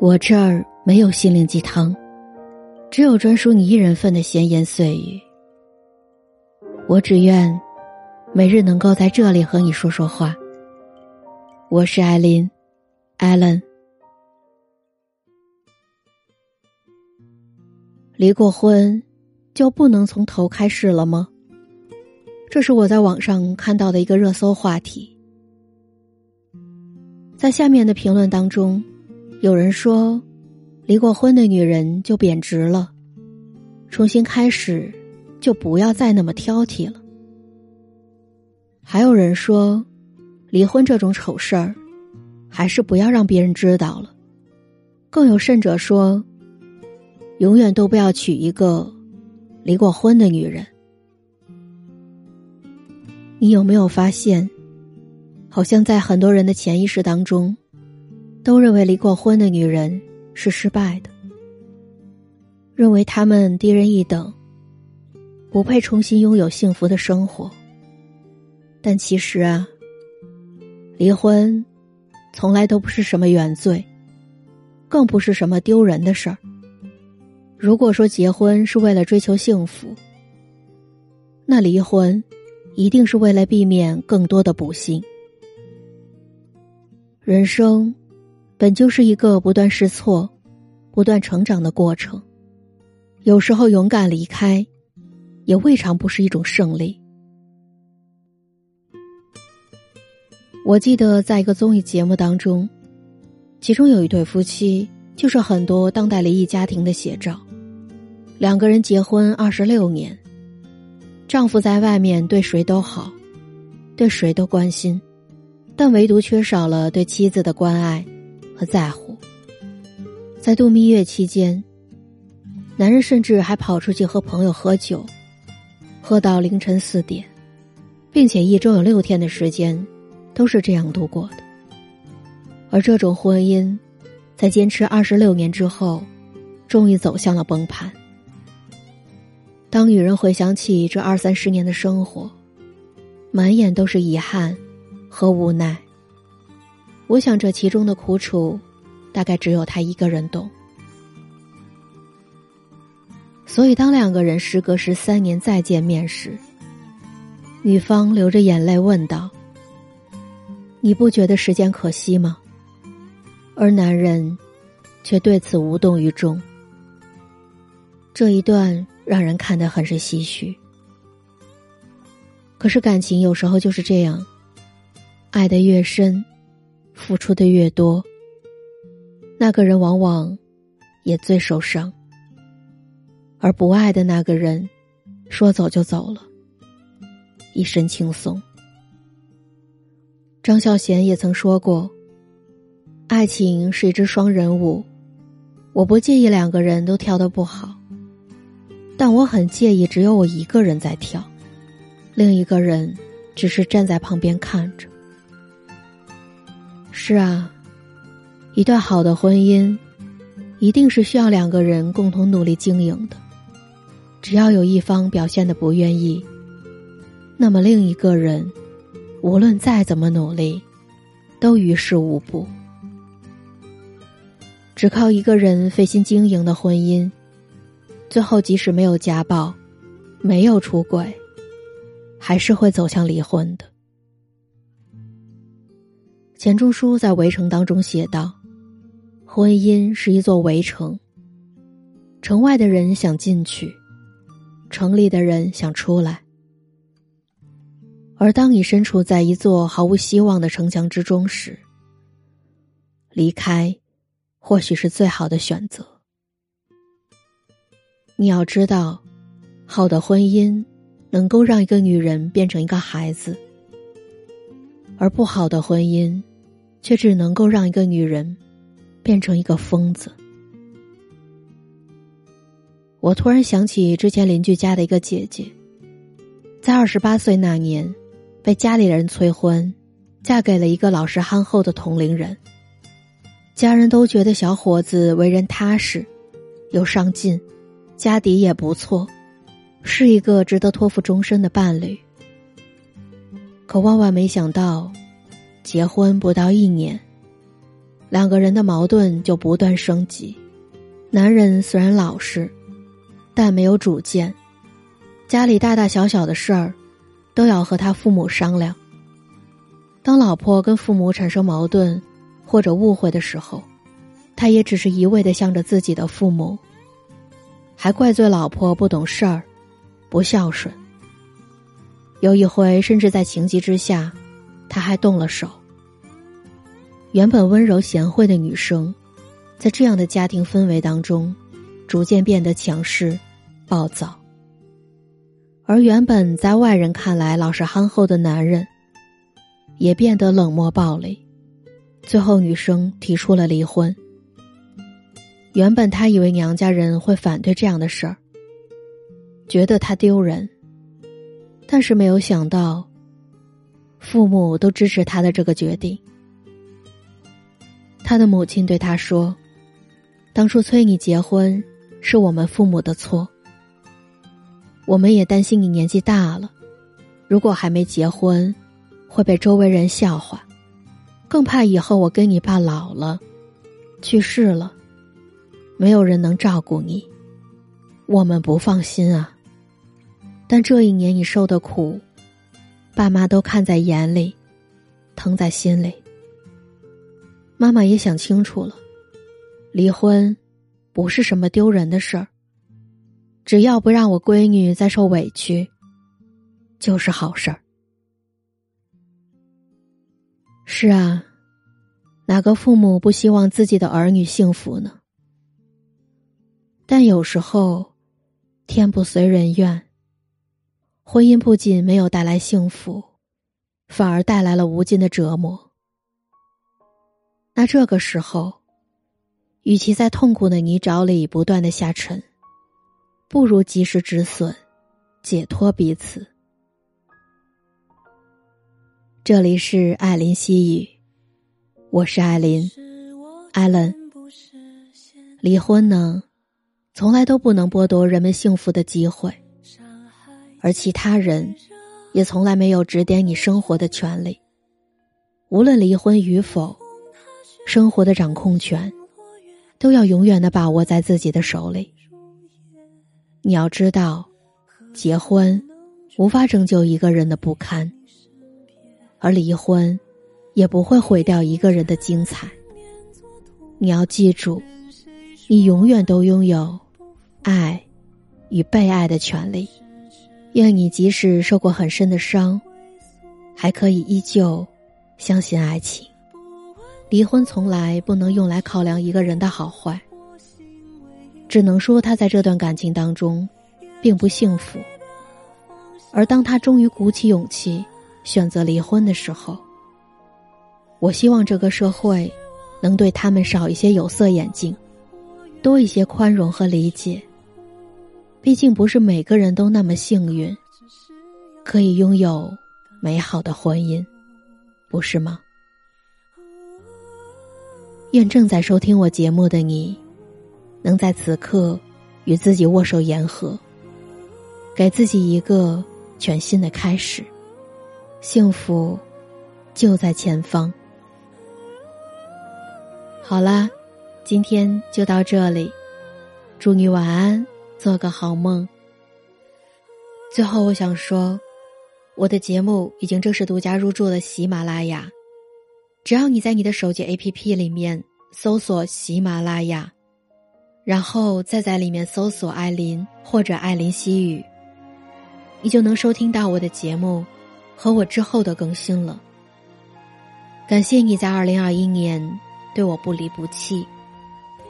我这儿没有心灵鸡汤，只有专属你一人份的闲言碎语。我只愿每日能够在这里和你说说话。我是艾琳，艾伦。离过婚就不能从头开始了吗？这是我在网上看到的一个热搜话题。在下面的评论当中，有人说，离过婚的女人就贬值了，重新开始就不要再那么挑剔了。还有人说，离婚这种丑事儿，还是不要让别人知道了。更有甚者说，永远都不要娶一个离过婚的女人。你有没有发现？好像在很多人的潜意识当中，都认为离过婚的女人是失败的，认为她们低人一等，不配重新拥有幸福的生活。但其实啊，离婚从来都不是什么原罪，更不是什么丢人的事儿。如果说结婚是为了追求幸福，那离婚一定是为了避免更多的不幸。人生本就是一个不断试错、不断成长的过程，有时候勇敢离开，也未尝不是一种胜利。我记得在一个综艺节目当中，其中有一对夫妻，就是很多当代离异家庭的写照。两个人结婚二十六年，丈夫在外面对谁都好，对谁都关心。但唯独缺少了对妻子的关爱和在乎。在度蜜月期间，男人甚至还跑出去和朋友喝酒，喝到凌晨四点，并且一周有六天的时间都是这样度过的。而这种婚姻，在坚持二十六年之后，终于走向了崩盘。当女人回想起这二三十年的生活，满眼都是遗憾。和无奈，我想这其中的苦楚，大概只有他一个人懂。所以，当两个人时隔十三年再见面时，女方流着眼泪问道：“你不觉得时间可惜吗？”而男人却对此无动于衷。这一段让人看得很是唏嘘。可是感情有时候就是这样。爱的越深，付出的越多，那个人往往也最受伤。而不爱的那个人，说走就走了，一身轻松。张孝贤也曾说过：“爱情是一支双人舞，我不介意两个人都跳得不好，但我很介意只有我一个人在跳，另一个人只是站在旁边看着。”是啊，一段好的婚姻，一定是需要两个人共同努力经营的。只要有一方表现的不愿意，那么另一个人，无论再怎么努力，都于事无补。只靠一个人费心经营的婚姻，最后即使没有家暴，没有出轨，还是会走向离婚的。钱钟书在《围城》当中写道：“婚姻是一座围城，城外的人想进去，城里的人想出来。而当你身处在一座毫无希望的城墙之中时，离开或许是最好的选择。你要知道，好的婚姻能够让一个女人变成一个孩子，而不好的婚姻。”却只能够让一个女人变成一个疯子。我突然想起之前邻居家的一个姐姐，在二十八岁那年，被家里人催婚，嫁给了一个老实憨厚的同龄人。家人都觉得小伙子为人踏实，有上进，家底也不错，是一个值得托付终身的伴侣。可万万没想到。结婚不到一年，两个人的矛盾就不断升级。男人虽然老实，但没有主见，家里大大小小的事儿都要和他父母商量。当老婆跟父母产生矛盾或者误会的时候，他也只是一味的向着自己的父母，还怪罪老婆不懂事儿、不孝顺。有一回，甚至在情急之下，他还动了手。原本温柔贤惠的女生。在这样的家庭氛围当中，逐渐变得强势、暴躁。而原本在外人看来老实憨厚的男人，也变得冷漠暴力。最后，女生提出了离婚。原本他以为娘家人会反对这样的事儿，觉得他丢人，但是没有想到，父母都支持他的这个决定。他的母亲对他说。当初催你结婚，是我们父母的错。我们也担心你年纪大了，如果还没结婚，会被周围人笑话，更怕以后我跟你爸老了，去世了，没有人能照顾你，我们不放心啊。但这一年你受的苦，爸妈都看在眼里，疼在心里。妈妈也想清楚了。离婚，不是什么丢人的事儿。只要不让我闺女再受委屈，就是好事儿。是啊，哪个父母不希望自己的儿女幸福呢？但有时候，天不随人愿。婚姻不仅没有带来幸福，反而带来了无尽的折磨。那这个时候。与其在痛苦的泥沼里不断的下沉，不如及时止损，解脱彼此。这里是艾琳西语，我是艾琳，艾伦。离婚呢，从来都不能剥夺人们幸福的机会，而其他人，也从来没有指点你生活的权利。无论离婚与否，生活的掌控权。都要永远的把握在自己的手里。你要知道，结婚无法拯救一个人的不堪，而离婚也不会毁掉一个人的精彩。你要记住，你永远都拥有爱与被爱的权利。愿你即使受过很深的伤，还可以依旧相信爱情。离婚从来不能用来考量一个人的好坏，只能说他在这段感情当中并不幸福。而当他终于鼓起勇气选择离婚的时候，我希望这个社会能对他们少一些有色眼镜，多一些宽容和理解。毕竟不是每个人都那么幸运，可以拥有美好的婚姻，不是吗？愿正在收听我节目的你，能在此刻与自己握手言和，给自己一个全新的开始。幸福就在前方。好啦，今天就到这里，祝你晚安，做个好梦。最后，我想说，我的节目已经正式独家入驻了喜马拉雅。只要你在你的手机 APP 里面搜索喜马拉雅，然后再在里面搜索艾琳或者艾琳西语，你就能收听到我的节目和我之后的更新了。感谢你在二零二一年对我不离不弃，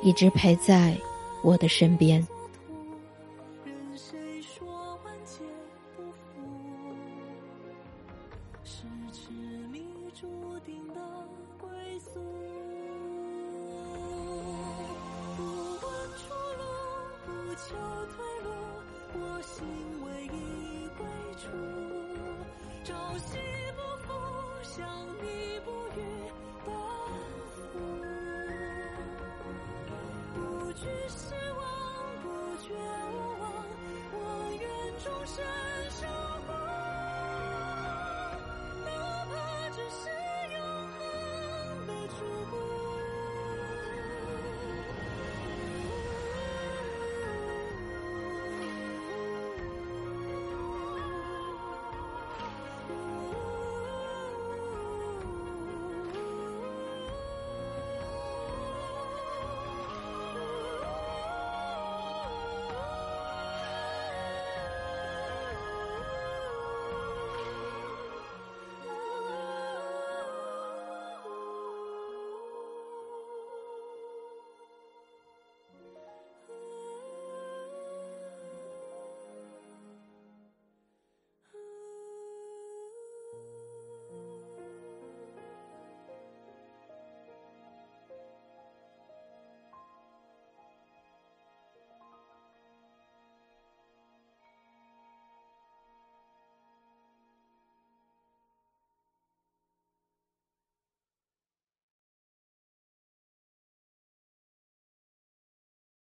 一直陪在我的身边。心为一归处，朝夕不负，相你不渝，奔赴。不惧失望，不觉无望，我愿终身。